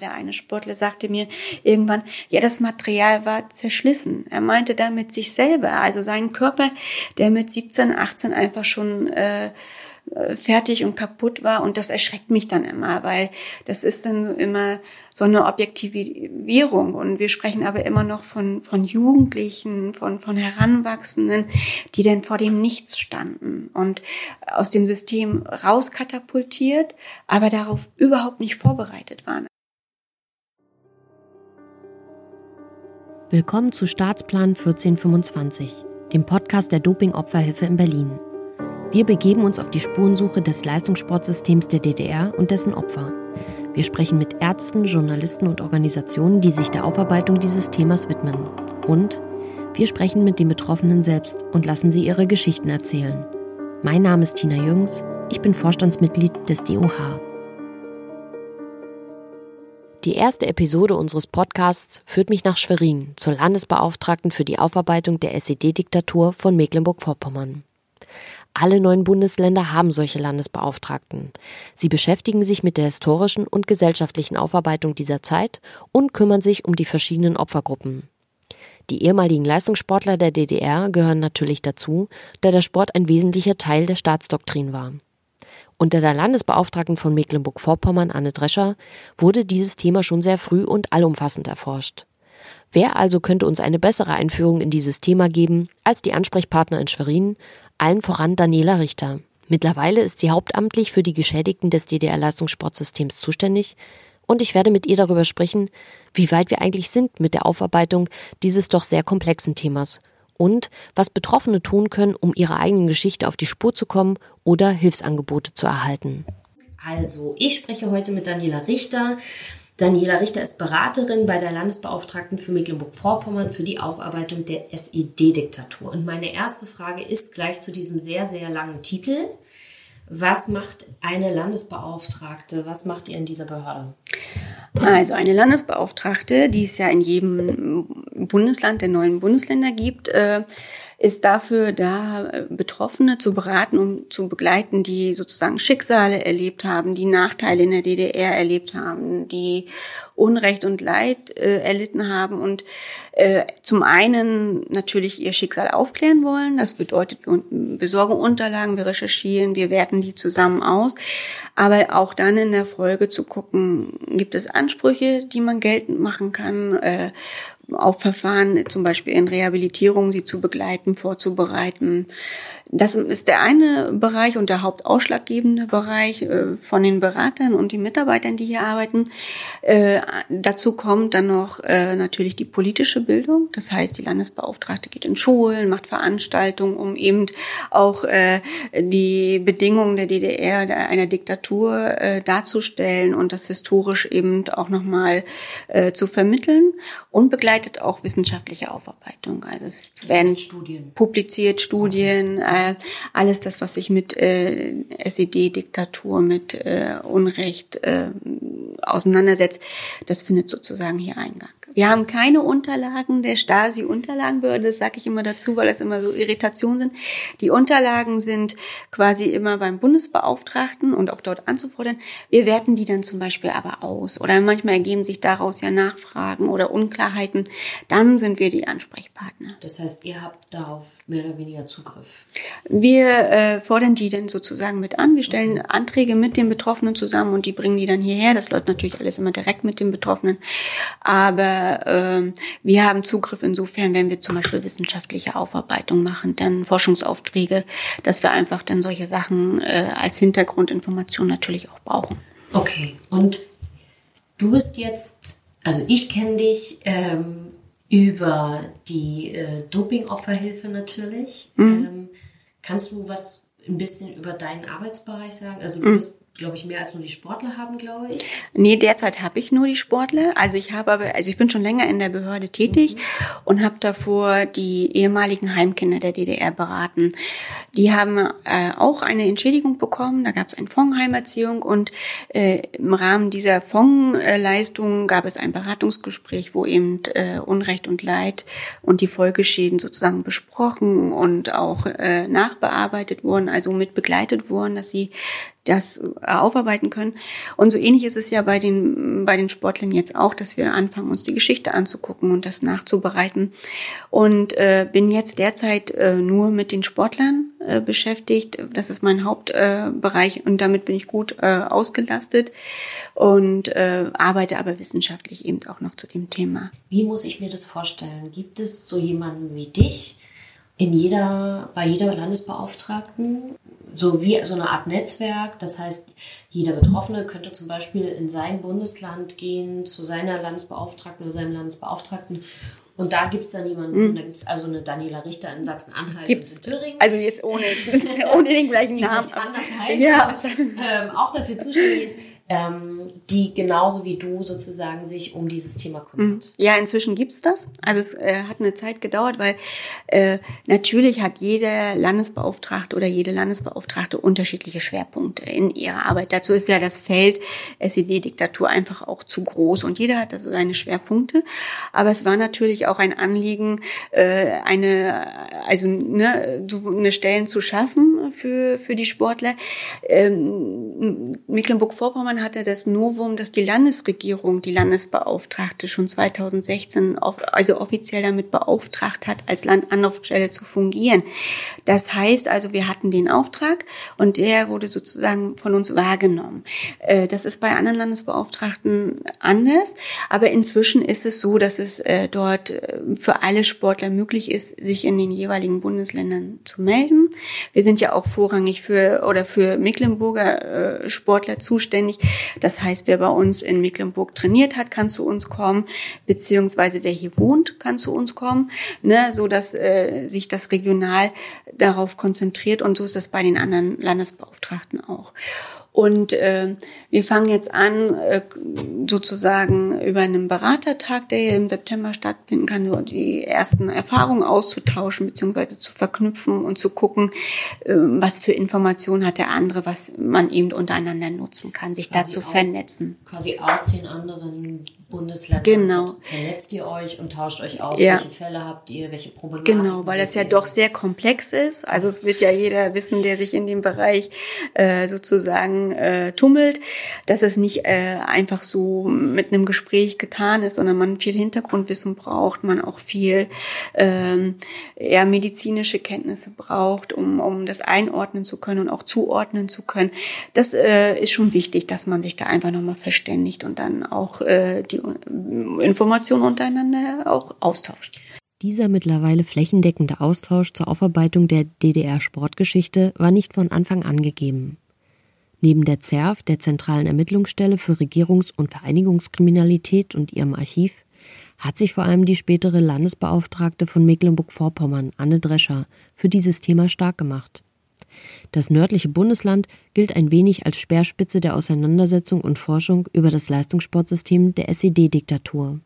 Der eine Sportler sagte mir irgendwann, ja, das Material war zerschlissen. Er meinte damit sich selber, also seinen Körper, der mit 17, 18 einfach schon äh, äh, fertig und kaputt war. Und das erschreckt mich dann immer, weil das ist dann immer so eine Objektivierung. Und wir sprechen aber immer noch von, von Jugendlichen, von, von Heranwachsenden, die dann vor dem Nichts standen und aus dem System rauskatapultiert, aber darauf überhaupt nicht vorbereitet waren. Willkommen zu Staatsplan 1425, dem Podcast der Dopingopferhilfe in Berlin. Wir begeben uns auf die Spurensuche des Leistungssportsystems der DDR und dessen Opfer. Wir sprechen mit Ärzten, Journalisten und Organisationen, die sich der Aufarbeitung dieses Themas widmen. Und wir sprechen mit den Betroffenen selbst und lassen sie ihre Geschichten erzählen. Mein Name ist Tina Jüngs, ich bin Vorstandsmitglied des DOH. Die erste Episode unseres Podcasts führt mich nach Schwerin, zur Landesbeauftragten für die Aufarbeitung der SED-Diktatur von Mecklenburg-Vorpommern. Alle neun Bundesländer haben solche Landesbeauftragten. Sie beschäftigen sich mit der historischen und gesellschaftlichen Aufarbeitung dieser Zeit und kümmern sich um die verschiedenen Opfergruppen. Die ehemaligen Leistungssportler der DDR gehören natürlich dazu, da der Sport ein wesentlicher Teil der Staatsdoktrin war. Unter der Landesbeauftragten von Mecklenburg-Vorpommern, Anne Drescher, wurde dieses Thema schon sehr früh und allumfassend erforscht. Wer also könnte uns eine bessere Einführung in dieses Thema geben als die Ansprechpartner in Schwerin, allen voran Daniela Richter. Mittlerweile ist sie hauptamtlich für die Geschädigten des DDR-Leistungssportsystems zuständig und ich werde mit ihr darüber sprechen, wie weit wir eigentlich sind mit der Aufarbeitung dieses doch sehr komplexen Themas und was Betroffene tun können, um ihrer eigenen Geschichte auf die Spur zu kommen oder Hilfsangebote zu erhalten. Also, ich spreche heute mit Daniela Richter. Daniela Richter ist Beraterin bei der Landesbeauftragten für Mecklenburg-Vorpommern für die Aufarbeitung der SED-Diktatur. Und meine erste Frage ist gleich zu diesem sehr, sehr langen Titel. Was macht eine Landesbeauftragte? Was macht ihr in dieser Behörde? Also eine Landesbeauftragte, die es ja in jedem Bundesland der neuen Bundesländer gibt, äh, ist dafür da, äh, Betroffene zu beraten und zu begleiten, die sozusagen Schicksale erlebt haben, die Nachteile in der DDR erlebt haben, die Unrecht und Leid äh, erlitten haben und äh, zum einen natürlich ihr Schicksal aufklären wollen. Das bedeutet, wir besorgen Unterlagen, wir recherchieren, wir werten die zusammen aus. Aber auch dann in der Folge zu gucken, gibt es Ansprüche, die man geltend machen kann, äh, auf Verfahren, zum Beispiel in Rehabilitierung, sie zu begleiten, vorzubereiten. Das ist der eine Bereich und der hauptausschlaggebende Bereich äh, von den Beratern und den Mitarbeitern, die hier arbeiten. Äh, dazu kommt dann noch äh, natürlich die politische Bildung. Das heißt, die Landesbeauftragte geht in Schulen, macht Veranstaltungen, um eben auch die Bedingungen der DDR, einer Diktatur darzustellen und das historisch eben auch nochmal zu vermitteln und begleitet auch wissenschaftliche Aufarbeitung. Also es werden Studien. publiziert Studien, okay äh, alles das, was sich mit äh, SED-Diktatur, mit äh, Unrecht äh, auseinandersetzt, das findet sozusagen hier Eingang. Wir haben keine Unterlagen der Stasi-Unterlagenbehörde, das sage ich immer dazu, weil das immer so Irritationen sind. Die Unterlagen sind quasi immer beim Bundesbeauftragten und auch dort anzufordern. Wir werten die dann zum Beispiel aber aus oder manchmal ergeben sich daraus ja Nachfragen oder Unklarheiten. Dann sind wir die Ansprechpartner. Das heißt, ihr habt darauf mehr oder weniger Zugriff? Wir äh, fordern die dann sozusagen mit an. Wir stellen okay. Anträge mit den Betroffenen zusammen und die bringen die dann hierher. Das läuft natürlich alles immer direkt mit den Betroffenen. Aber äh, wir haben Zugriff insofern, wenn wir zum Beispiel wissenschaftliche Aufarbeitung machen, dann Forschungsaufträge, dass wir einfach dann solche Sachen äh, als Hintergrundinformation natürlich auch brauchen. Okay, und du bist jetzt, also ich kenne dich ähm, über die äh, Dopingopferhilfe natürlich. Mhm. Ähm, kannst du was ein bisschen über deinen Arbeitsbereich sagen? Also du mhm. bist glaube ich, mehr als nur die Sportler haben, glaube ich. Nee, derzeit habe ich nur die Sportler. Also ich habe aber, also ich bin schon länger in der Behörde tätig mhm. und habe davor die ehemaligen Heimkinder der DDR beraten. Die haben äh, auch eine Entschädigung bekommen. Da gab es eine Fondheimerziehung und äh, im Rahmen dieser Fondsleistung gab es ein Beratungsgespräch, wo eben äh, Unrecht und Leid und die Folgeschäden sozusagen besprochen und auch äh, nachbearbeitet wurden, also mit begleitet wurden, dass sie das aufarbeiten können. Und so ähnlich ist es ja bei den, bei den Sportlern jetzt auch, dass wir anfangen, uns die Geschichte anzugucken und das nachzubereiten. Und äh, bin jetzt derzeit äh, nur mit den Sportlern äh, beschäftigt. Das ist mein Hauptbereich äh, und damit bin ich gut äh, ausgelastet und äh, arbeite aber wissenschaftlich eben auch noch zu dem Thema. Wie muss ich mir das vorstellen? Gibt es so jemanden wie dich in jeder, bei jeder Landesbeauftragten? So wie so eine Art Netzwerk. Das heißt, jeder Betroffene könnte zum Beispiel in sein Bundesland gehen, zu seiner Landesbeauftragten oder seinem Landesbeauftragten und da gibt es dann jemanden, mhm. da gibt es also eine Daniela Richter in Sachsen-Anhalt und in Thüringen. Also jetzt ohne, ohne den gleichen die Namen. Die anders heißt, ja. aber, ähm, auch dafür zuständig ist, ähm, die genauso wie du sozusagen sich um dieses Thema kümmert. Mhm. Ja, inzwischen gibt's das. Also es äh, hat eine Zeit gedauert, weil äh, natürlich hat jeder Landesbeauftragte oder jede Landesbeauftragte unterschiedliche Schwerpunkte in ihrer Arbeit. Dazu ist ja das Feld SED-Diktatur einfach auch zu groß und jeder hat da so seine Schwerpunkte. Aber es war natürlich auch ein Anliegen, äh, eine, also ne, so eine Stellen zu schaffen für, für die Sportler. Ähm, Mecklenburg-Vorpommern Jahren hatte das Novum, dass die Landesregierung die Landesbeauftragte schon 2016 also offiziell damit beauftragt hat, als Landanlaufstelle zu fungieren. Das heißt also, wir hatten den Auftrag und der wurde sozusagen von uns wahrgenommen. Äh, das ist bei anderen Landesbeauftragten anders, aber inzwischen ist es so, dass es äh, dort äh, für alle Sportler möglich ist, sich in den jeweiligen Bundesländern zu melden. Wir sind ja auch vorrangig für oder für Mecklenburger Sportler zuständig. Das heißt, wer bei uns in Mecklenburg trainiert hat, kann zu uns kommen, beziehungsweise wer hier wohnt, kann zu uns kommen, ne, so dass äh, sich das regional darauf konzentriert und so ist das bei den anderen Landesbeauftragten auch. Und äh, wir fangen jetzt an, äh, sozusagen über einen Beratertag, der im September stattfinden kann, so die ersten Erfahrungen auszutauschen beziehungsweise zu verknüpfen und zu gucken, äh, was für Informationen hat der andere, was man eben untereinander nutzen kann, sich quasi da zu vernetzen. Quasi aus den anderen Bundesländern. Genau. Vernetzt ihr euch und tauscht euch aus, ja. welche Fälle habt ihr, welche Probleme Genau, weil das ja ihr? doch sehr komplex ist. Also es wird ja jeder wissen, der sich in dem Bereich äh, sozusagen äh, tummelt, dass es nicht äh, einfach so mit einem Gespräch getan ist, sondern man viel Hintergrundwissen braucht, man auch viel ähm, eher medizinische Kenntnisse braucht, um, um das einordnen zu können und auch zuordnen zu können. Das äh, ist schon wichtig, dass man sich da einfach nochmal verständigt und dann auch äh, die die Informationen untereinander auch austauscht. Dieser mittlerweile flächendeckende Austausch zur Aufarbeitung der DDR-Sportgeschichte war nicht von Anfang an gegeben. Neben der ZERF, der Zentralen Ermittlungsstelle für Regierungs- und Vereinigungskriminalität und ihrem Archiv, hat sich vor allem die spätere Landesbeauftragte von Mecklenburg-Vorpommern, Anne Drescher, für dieses Thema stark gemacht. Das nördliche Bundesland gilt ein wenig als Speerspitze der Auseinandersetzung und Forschung über das Leistungssportsystem der SED-Diktatur.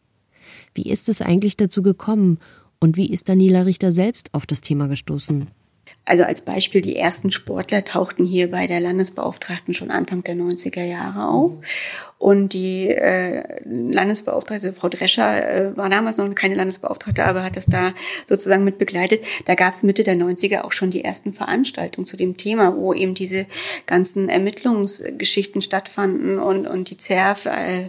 Wie ist es eigentlich dazu gekommen und wie ist Daniela Richter selbst auf das Thema gestoßen? Also als Beispiel, die ersten Sportler tauchten hier bei der Landesbeauftragten schon Anfang der 90er Jahre auf. Und die äh, Landesbeauftragte, Frau Drescher, äh, war damals noch keine Landesbeauftragte, aber hat das da sozusagen mit begleitet. Da gab es Mitte der 90er auch schon die ersten Veranstaltungen zu dem Thema, wo eben diese ganzen Ermittlungsgeschichten stattfanden und, und die ZERF äh,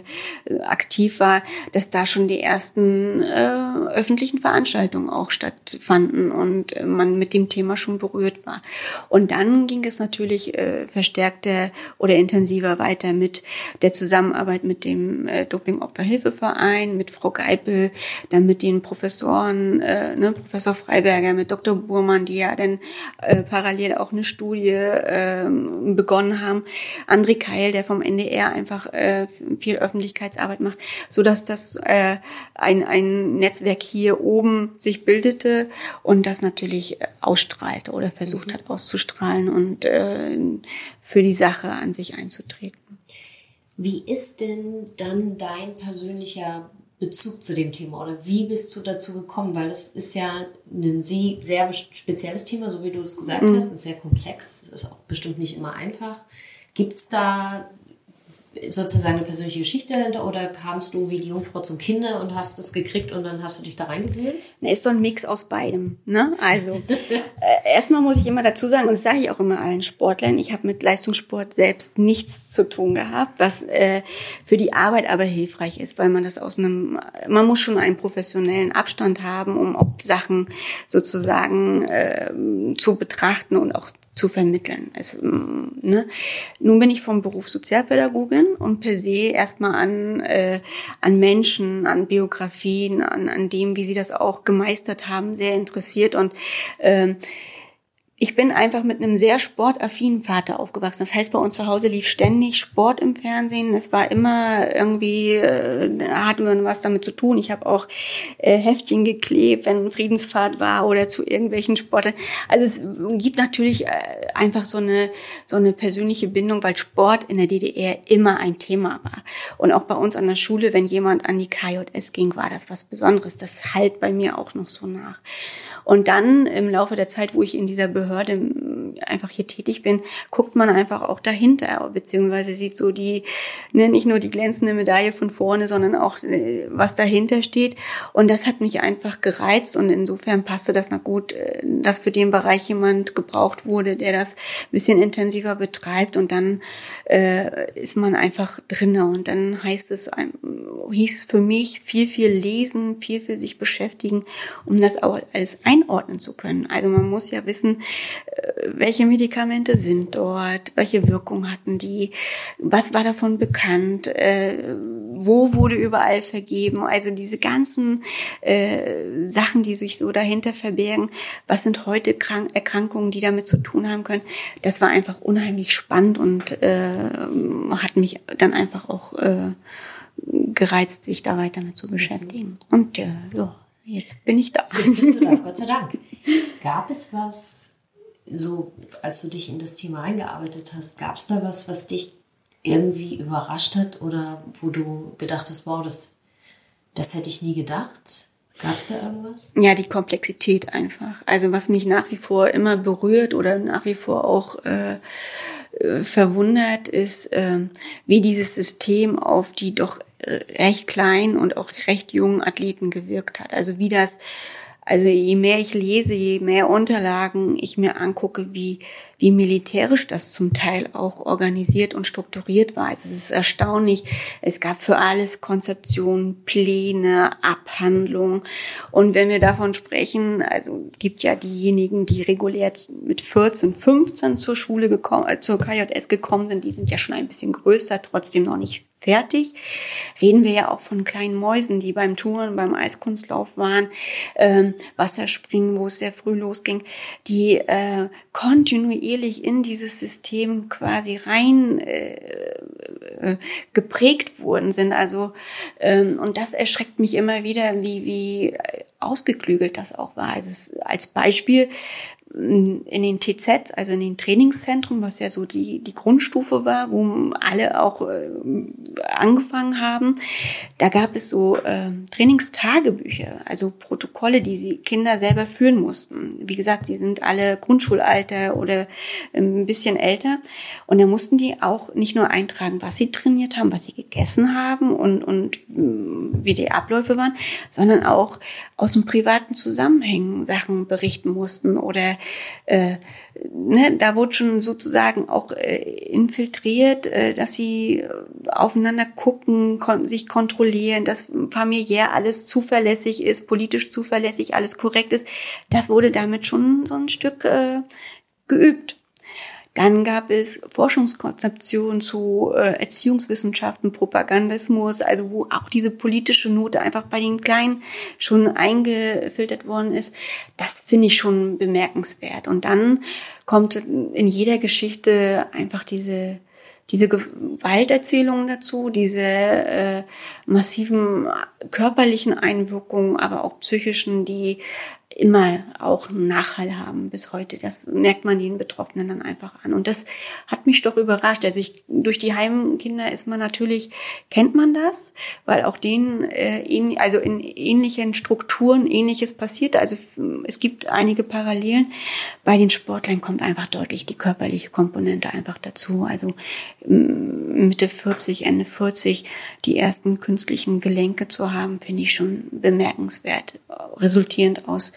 aktiv war, dass da schon die ersten äh, öffentlichen Veranstaltungen auch stattfanden und man mit dem Thema schon berührt war. Und dann ging es natürlich äh, verstärkter oder intensiver weiter mit der Zusammenarbeit mit dem äh, Doping-Opferhilfeverein, mit Frau Geipel, dann mit den Professoren, äh, ne, Professor Freiberger, mit Dr. Burmann, die ja dann äh, parallel auch eine Studie äh, begonnen haben. André Keil, der vom NDR einfach äh, viel Öffentlichkeitsarbeit macht, so dass das äh, ein, ein Netzwerk hier oben sich bildete und das natürlich ausstrahlt oder versucht mhm. hat auszustrahlen und äh, für die Sache an sich einzutreten. Wie ist denn dann dein persönlicher Bezug zu dem Thema oder wie bist du dazu gekommen? Weil das ist ja ein sehr spezielles Thema, so wie du es gesagt mhm. hast. Ist sehr komplex, ist auch bestimmt nicht immer einfach. Gibt es da sozusagen eine persönliche Geschichte dahinter oder kamst du wie die Jungfrau zum Kinder und hast es gekriegt und dann hast du dich da reingewählt? Ne, ist so ein Mix aus beidem. Ne? Also äh, erstmal muss ich immer dazu sagen, und das sage ich auch immer allen Sportlern, ich habe mit Leistungssport selbst nichts zu tun gehabt, was äh, für die Arbeit aber hilfreich ist, weil man das aus einem, man muss schon einen professionellen Abstand haben, um auch Sachen sozusagen äh, zu betrachten und auch zu vermitteln. Es, mm, ne? Nun bin ich vom Beruf Sozialpädagogin und per se erstmal an, äh, an Menschen, an Biografien, an, an dem, wie sie das auch gemeistert haben, sehr interessiert und äh, ich bin einfach mit einem sehr sportaffinen Vater aufgewachsen. Das heißt, bei uns zu Hause lief ständig Sport im Fernsehen. Es war immer irgendwie, äh, hatten wir was damit zu tun. Ich habe auch äh, Heftchen geklebt, wenn Friedensfahrt war oder zu irgendwelchen Sportlern. Also es gibt natürlich äh, einfach so eine, so eine persönliche Bindung, weil Sport in der DDR immer ein Thema war. Und auch bei uns an der Schule, wenn jemand an die KJS ging, war das was Besonderes. Das halt bei mir auch noch so nach. Und dann im Laufe der Zeit, wo ich in dieser Behörde einfach hier tätig bin, guckt man einfach auch dahinter, beziehungsweise sieht so die, ne, nicht nur die glänzende Medaille von vorne, sondern auch, äh, was dahinter steht. Und das hat mich einfach gereizt und insofern passte das na gut, äh, dass für den Bereich jemand gebraucht wurde, der das ein bisschen intensiver betreibt und dann äh, ist man einfach drinne und dann heißt es, hieß es für mich viel, viel lesen, viel, viel sich beschäftigen, um das auch alles einordnen zu können. Also man muss ja wissen, welche Medikamente sind dort, welche Wirkung hatten die, was war davon bekannt, äh, wo wurde überall vergeben. Also diese ganzen äh, Sachen, die sich so dahinter verbergen, was sind heute Krank Erkrankungen, die damit zu tun haben können. Das war einfach unheimlich spannend und äh, hat mich dann einfach auch äh, gereizt, sich da weiter mit zu beschäftigen. Und äh, ja, jetzt bin ich da. Jetzt bist du da, Gott sei Dank. Gab es was, so als du dich in das Thema eingearbeitet hast, gab es da was, was dich irgendwie überrascht hat oder wo du gedacht hast, wow, das, das hätte ich nie gedacht? Gab es da irgendwas? Ja, die Komplexität einfach. Also was mich nach wie vor immer berührt oder nach wie vor auch äh, äh verwundert ist, äh, wie dieses System auf die doch äh, recht kleinen und auch recht jungen Athleten gewirkt hat. Also wie das also je mehr ich lese, je mehr Unterlagen ich mir angucke, wie, wie militärisch das zum Teil auch organisiert und strukturiert war. Also es ist erstaunlich. Es gab für alles Konzeptionen, Pläne, Abhandlungen. Und wenn wir davon sprechen, also gibt ja diejenigen, die regulär mit 14, 15 zur Schule gekommen, äh, zur KJS gekommen sind, die sind ja schon ein bisschen größer, trotzdem noch nicht fertig. Reden wir ja auch von kleinen Mäusen, die beim Touren, beim Eiskunstlauf waren, ähm, Wasserspringen, wo es sehr früh losging, die äh, kontinuierlich in dieses System quasi rein äh, äh, geprägt worden sind. Also ähm, und das erschreckt mich immer wieder, wie wie ausgeklügelt das auch war. Also es, als Beispiel in den TZ, also in den Trainingszentren, was ja so die, die Grundstufe war, wo alle auch äh, angefangen haben, da gab es so äh, Trainingstagebücher, also Protokolle, die sie Kinder selber führen mussten. Wie gesagt, die sind alle Grundschulalter oder ein bisschen älter. Und da mussten die auch nicht nur eintragen, was sie trainiert haben, was sie gegessen haben und, und wie die Abläufe waren, sondern auch aus dem privaten Zusammenhängen Sachen berichten mussten oder äh, ne, da wurde schon sozusagen auch äh, infiltriert, äh, dass sie aufeinander gucken, kon sich kontrollieren, dass familiär alles zuverlässig ist, politisch zuverlässig, alles korrekt ist. Das wurde damit schon so ein Stück äh, geübt. Dann gab es Forschungskonzeptionen zu äh, Erziehungswissenschaften, Propagandismus, also wo auch diese politische Note einfach bei den Kleinen schon eingefiltert worden ist. Das finde ich schon bemerkenswert. Und dann kommt in jeder Geschichte einfach diese diese Gewalterzählungen dazu, diese äh, massiven körperlichen Einwirkungen, aber auch psychischen, die immer auch einen Nachhall haben bis heute. Das merkt man den Betroffenen dann einfach an. Und das hat mich doch überrascht. Also ich, durch die Heimkinder ist man natürlich, kennt man das, weil auch denen, äh, in, also in ähnlichen Strukturen ähnliches passiert. Also es gibt einige Parallelen. Bei den Sportlern kommt einfach deutlich die körperliche Komponente einfach dazu. Also Mitte 40, Ende 40 die ersten künstlichen Gelenke zu haben, finde ich schon bemerkenswert, resultierend aus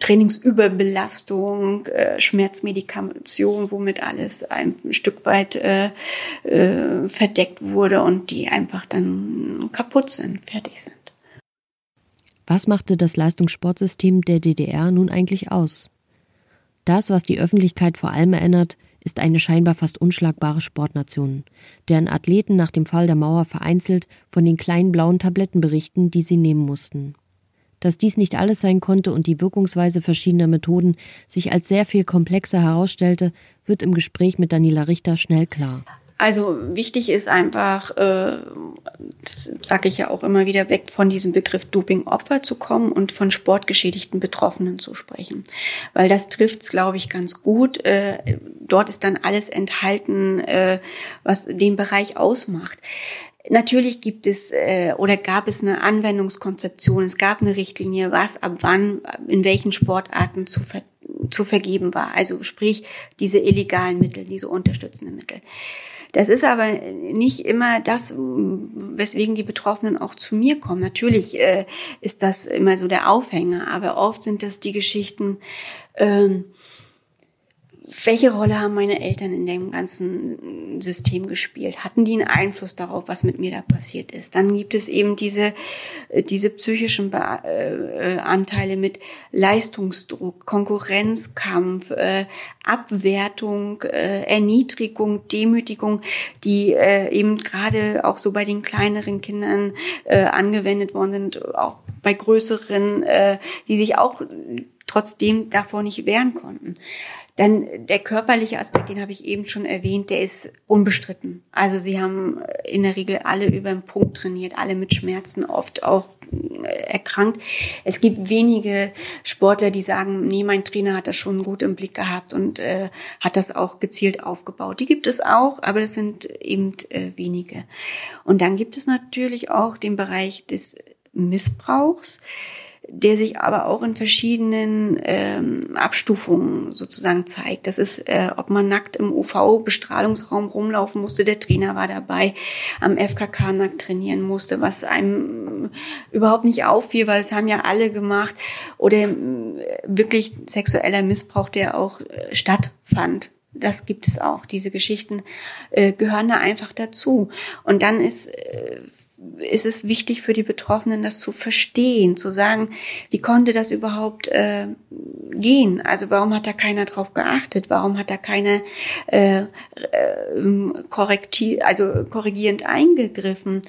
Trainingsüberbelastung, äh, Schmerzmedikation, womit alles ein Stück weit äh, äh, verdeckt wurde und die einfach dann kaputt sind, fertig sind. Was machte das Leistungssportsystem der DDR nun eigentlich aus? Das, was die Öffentlichkeit vor allem erinnert, ist eine scheinbar fast unschlagbare Sportnation, deren Athleten nach dem Fall der Mauer vereinzelt von den kleinen blauen Tabletten berichten, die sie nehmen mussten. Dass dies nicht alles sein konnte und die Wirkungsweise verschiedener Methoden sich als sehr viel komplexer herausstellte, wird im Gespräch mit Daniela Richter schnell klar. Also wichtig ist einfach, äh, das sage ich ja auch immer wieder, weg von diesem Begriff Doping-Opfer zu kommen und von sportgeschädigten Betroffenen zu sprechen. Weil das trifft's, glaube ich, ganz gut. Äh, dort ist dann alles enthalten, äh, was den Bereich ausmacht. Natürlich gibt es äh, oder gab es eine Anwendungskonzeption, es gab eine Richtlinie, was ab wann in welchen Sportarten zu, ver zu vergeben war. Also sprich diese illegalen Mittel, diese unterstützenden Mittel. Das ist aber nicht immer das, weswegen die Betroffenen auch zu mir kommen. Natürlich äh, ist das immer so der Aufhänger, aber oft sind das die Geschichten, ähm, welche Rolle haben meine Eltern in dem ganzen System gespielt? Hatten die einen Einfluss darauf, was mit mir da passiert ist? Dann gibt es eben diese, äh, diese psychischen Be äh, Anteile mit Leistungsdruck, Konkurrenzkampf, äh, Abwertung, äh, Erniedrigung, Demütigung, die äh, eben gerade auch so bei den kleineren Kindern äh, angewendet worden sind, auch bei größeren, äh, die sich auch trotzdem davor nicht wehren konnten. Dann der körperliche Aspekt, den habe ich eben schon erwähnt, der ist unbestritten. Also sie haben in der Regel alle über den Punkt trainiert, alle mit Schmerzen, oft auch äh, erkrankt. Es gibt wenige Sportler, die sagen, nee, mein Trainer hat das schon gut im Blick gehabt und äh, hat das auch gezielt aufgebaut. Die gibt es auch, aber das sind eben äh, wenige. Und dann gibt es natürlich auch den Bereich des Missbrauchs der sich aber auch in verschiedenen ähm, Abstufungen sozusagen zeigt. Das ist, äh, ob man nackt im UV-Bestrahlungsraum rumlaufen musste, der Trainer war dabei, am FKK nackt trainieren musste, was einem überhaupt nicht auffiel, weil es haben ja alle gemacht, oder äh, wirklich sexueller Missbrauch, der auch äh, stattfand. Das gibt es auch. Diese Geschichten äh, gehören da einfach dazu. Und dann ist äh, ist es wichtig für die Betroffenen, das zu verstehen, zu sagen, wie konnte das überhaupt äh, gehen? Also warum hat da keiner drauf geachtet? Warum hat da keiner äh, äh, korrektiv, also korrigierend eingegriffen?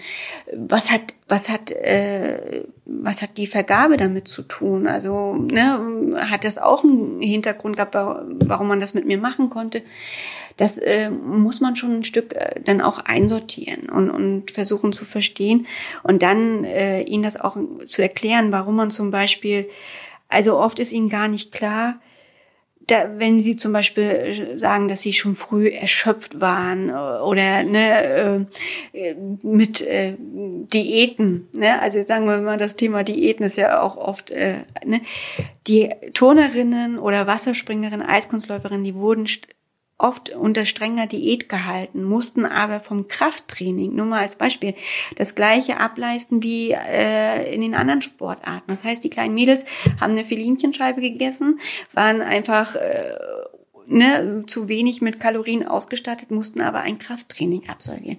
Was hat was hat äh, was hat die Vergabe damit zu tun? Also ne, hat das auch einen Hintergrund gehabt, warum man das mit mir machen konnte? Das äh, muss man schon ein Stück äh, dann auch einsortieren und, und versuchen zu verstehen und dann äh, ihnen das auch zu erklären, warum man zum Beispiel, also oft ist ihnen gar nicht klar, da, wenn sie zum Beispiel sagen, dass sie schon früh erschöpft waren oder ne, äh, mit äh, Diäten, ne? also sagen wir mal, das Thema Diäten ist ja auch oft, äh, ne? die Turnerinnen oder Wasserspringerinnen, Eiskunstläuferinnen, die wurden oft unter strenger Diät gehalten, mussten aber vom Krafttraining, nur mal als Beispiel, das gleiche ableisten wie äh, in den anderen Sportarten. Das heißt, die kleinen Mädels haben eine Filinchenscheibe gegessen, waren einfach äh, ne, zu wenig mit Kalorien ausgestattet, mussten aber ein Krafttraining absolvieren.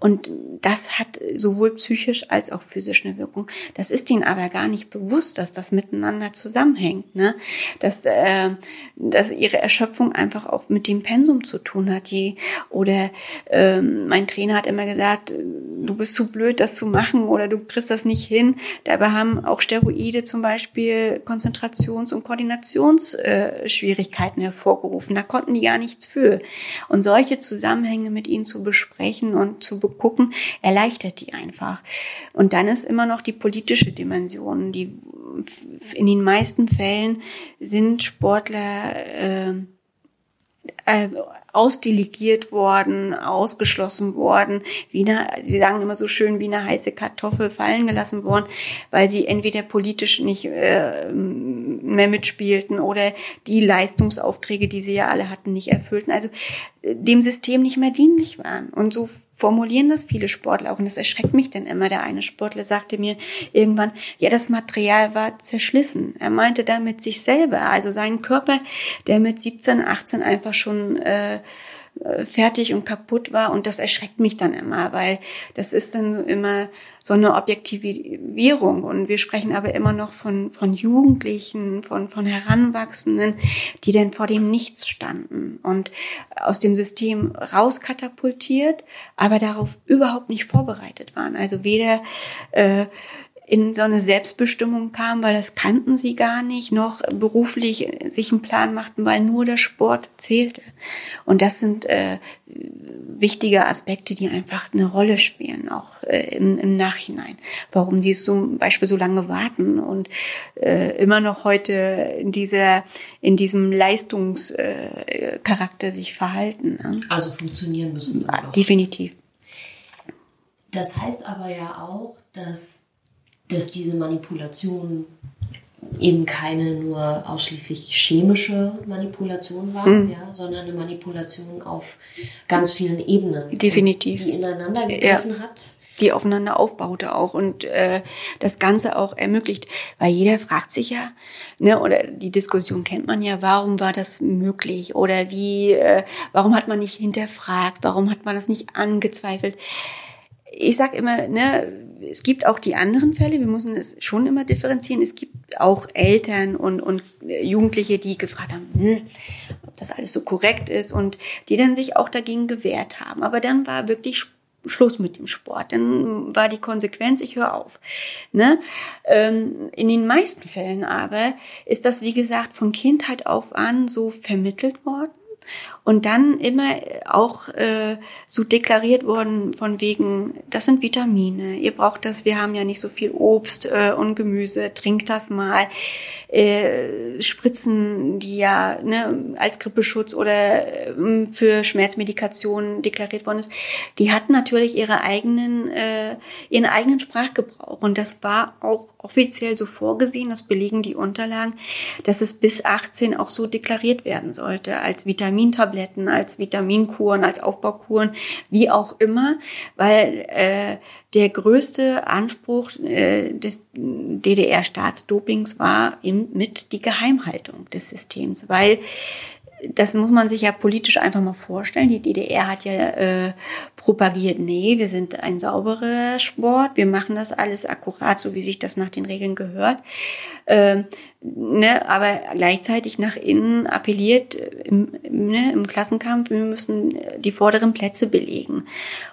Und das hat sowohl psychisch als auch physisch eine Wirkung. Das ist ihnen aber gar nicht bewusst, dass das miteinander zusammenhängt. Ne? Dass, äh, dass ihre Erschöpfung einfach auch mit dem Pensum zu tun hat. Die, oder äh, mein Trainer hat immer gesagt, du bist zu blöd, das zu machen oder du kriegst das nicht hin. Dabei haben auch Steroide zum Beispiel Konzentrations- und Koordinationsschwierigkeiten hervorgerufen dürfen. Da konnten die gar nichts für. Und solche Zusammenhänge mit ihnen zu besprechen und zu begucken, erleichtert die einfach. Und dann ist immer noch die politische Dimension. Die in den meisten Fällen sind Sportler äh, äh, ausdelegiert worden, ausgeschlossen worden, wie eine, sie sagen immer so schön, wie eine heiße Kartoffel fallen gelassen worden, weil sie entweder politisch nicht äh, mehr mitspielten oder die Leistungsaufträge, die sie ja alle hatten, nicht erfüllten, also äh, dem System nicht mehr dienlich waren. Und so formulieren das viele Sportler auch. Und das erschreckt mich dann immer. Der eine Sportler sagte mir irgendwann, ja, das Material war zerschlissen. Er meinte damit sich selber, also seinen Körper, der mit 17, 18 einfach schon äh, fertig und kaputt war. Und das erschreckt mich dann immer, weil das ist dann immer so eine Objektivierung. Und wir sprechen aber immer noch von, von Jugendlichen, von, von Heranwachsenden, die dann vor dem Nichts standen und aus dem System rauskatapultiert, aber darauf überhaupt nicht vorbereitet waren. Also weder äh, in so eine Selbstbestimmung kam, weil das kannten sie gar nicht, noch beruflich sich einen Plan machten, weil nur der Sport zählte. Und das sind äh, wichtige Aspekte, die einfach eine Rolle spielen, auch äh, im, im Nachhinein. Warum sie zum Beispiel so lange warten und äh, immer noch heute in dieser, in diesem Leistungscharakter äh, sich verhalten. Ne? Also funktionieren müssen. Ja, definitiv. Das heißt aber ja auch, dass dass diese Manipulation eben keine nur ausschließlich chemische Manipulation war, mhm. ja, sondern eine Manipulation auf ganz vielen Ebenen. Definitiv. Die ineinander gegriffen ja. hat. Die aufeinander aufbaute auch und äh, das Ganze auch ermöglicht. Weil jeder fragt sich ja, ne, oder die Diskussion kennt man ja, warum war das möglich? Oder wie, äh, warum hat man nicht hinterfragt? Warum hat man das nicht angezweifelt? Ich sag immer, ne, es gibt auch die anderen Fälle, wir müssen es schon immer differenzieren. Es gibt auch Eltern und, und Jugendliche, die gefragt haben, hm, ob das alles so korrekt ist und die dann sich auch dagegen gewehrt haben. Aber dann war wirklich Schluss mit dem Sport. Dann war die Konsequenz, ich höre auf. Ne? Ähm, in den meisten Fällen aber ist das, wie gesagt, von Kindheit auf an so vermittelt worden und dann immer auch äh, so deklariert worden von wegen, das sind Vitamine, ihr braucht das, wir haben ja nicht so viel Obst äh, und Gemüse, trinkt das mal. Äh, Spritzen, die ja ne, als Grippeschutz oder äh, für Schmerzmedikation deklariert worden ist, die hatten natürlich ihre eigenen, äh, ihren eigenen Sprachgebrauch. Und das war auch offiziell so vorgesehen, das belegen die Unterlagen, dass es bis 18 auch so deklariert werden sollte, als Vitamintabletten, als Vitaminkuren, als Aufbaukuren, wie auch immer, weil äh, der größte Anspruch äh, des DDR-Staatsdopings war eben mit die Geheimhaltung des Systems, weil das muss man sich ja politisch einfach mal vorstellen. Die DDR hat ja äh, propagiert, nee, wir sind ein sauberer Sport, wir machen das alles akkurat, so wie sich das nach den Regeln gehört. Äh, ne, aber gleichzeitig nach innen appelliert im, ne, im Klassenkampf, wir müssen die vorderen Plätze belegen.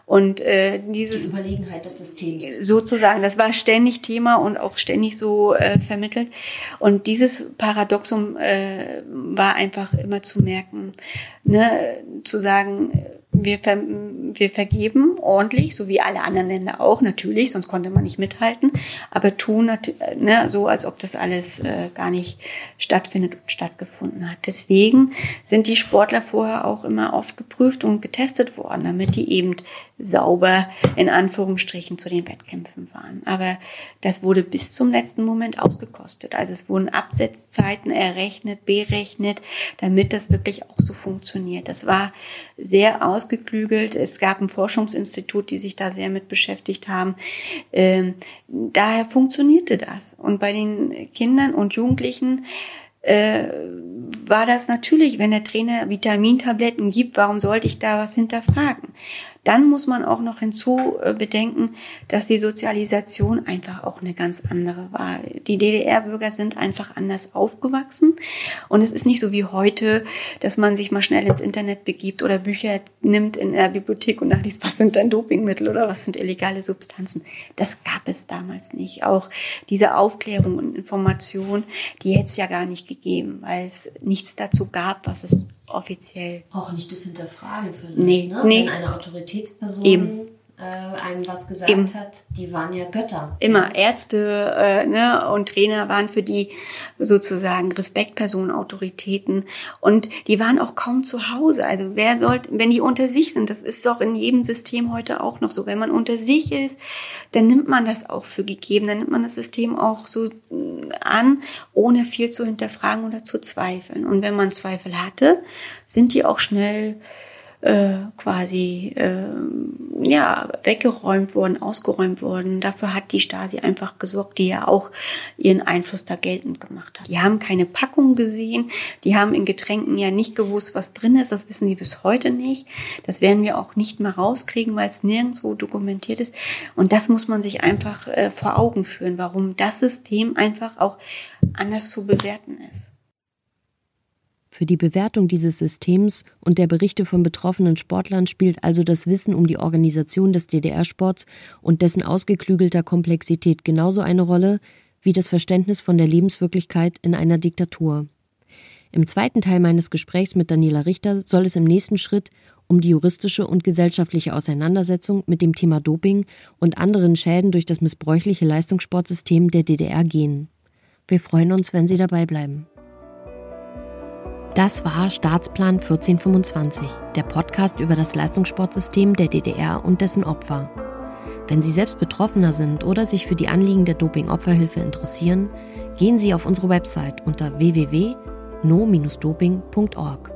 Und äh, dieses die Überlegenheit des Systems. Sozusagen, das war ständig Thema und auch ständig so äh, vermittelt. Und dieses Paradoxum äh, war einfach immer zu merken, ne, zu sagen, wir, ver wir vergeben ordentlich, so wie alle anderen Länder auch, natürlich, sonst konnte man nicht mithalten, aber tun ne, so, als ob das alles äh, gar nicht stattfindet und stattgefunden hat. Deswegen sind die Sportler vorher auch immer oft geprüft und getestet worden, damit die eben sauber in Anführungsstrichen zu den Wettkämpfen waren. Aber das wurde bis zum letzten Moment ausgekostet. Also es wurden Absetzzeiten errechnet, berechnet, damit das wirklich auch so funktioniert. Das war sehr ausgeklügelt. Es gab ein Forschungsinstitut, die sich da sehr mit beschäftigt haben. Ähm, daher funktionierte das. Und bei den Kindern und Jugendlichen äh, war das natürlich, wenn der Trainer Vitamintabletten gibt, warum sollte ich da was hinterfragen? Dann muss man auch noch hinzu äh, bedenken, dass die Sozialisation einfach auch eine ganz andere war. Die DDR-Bürger sind einfach anders aufgewachsen und es ist nicht so wie heute, dass man sich mal schnell ins Internet begibt oder Bücher nimmt in der Bibliothek und nachliest, was sind denn Dopingmittel oder was sind illegale Substanzen. Das gab es damals nicht. Auch diese Aufklärung und Information, die hätte es ja gar nicht gegeben, weil es nichts dazu gab, was es offiziell. Auch nicht das Hinterfragen vielleicht, nee, ne? Nee. Wenn eine Autoritätsperson Eben äh, einem was gesagt Eben. hat, die waren ja Götter. Immer Ärzte äh, ne, und Trainer waren für die sozusagen Respektpersonen, Autoritäten und die waren auch kaum zu Hause. Also wer sollte, wenn die unter sich sind, das ist doch in jedem System heute auch noch so. Wenn man unter sich ist, dann nimmt man das auch für gegeben, dann nimmt man das System auch so mm, an, ohne viel zu hinterfragen oder zu zweifeln. Und wenn man Zweifel hatte, sind die auch schnell äh, quasi äh, ja weggeräumt worden, ausgeräumt worden. Dafür hat die Stasi einfach gesorgt, die ja auch ihren Einfluss da geltend gemacht hat. Die haben keine Packung gesehen, die haben in Getränken ja nicht gewusst, was drin ist. Das wissen sie bis heute nicht. Das werden wir auch nicht mal rauskriegen, weil es nirgendwo dokumentiert ist. Und das muss man sich einfach äh, vor Augen führen, warum das System einfach auch anders zu bewerten ist. Für die Bewertung dieses Systems und der Berichte von betroffenen Sportlern spielt also das Wissen um die Organisation des DDR-Sports und dessen ausgeklügelter Komplexität genauso eine Rolle wie das Verständnis von der Lebenswirklichkeit in einer Diktatur. Im zweiten Teil meines Gesprächs mit Daniela Richter soll es im nächsten Schritt um die juristische und gesellschaftliche Auseinandersetzung mit dem Thema Doping und anderen Schäden durch das missbräuchliche Leistungssportsystem der DDR gehen. Wir freuen uns, wenn Sie dabei bleiben. Das war Staatsplan 1425, der Podcast über das Leistungssportsystem der DDR und dessen Opfer. Wenn Sie selbst Betroffener sind oder sich für die Anliegen der Doping-Opferhilfe interessieren, gehen Sie auf unsere Website unter www.no-doping.org.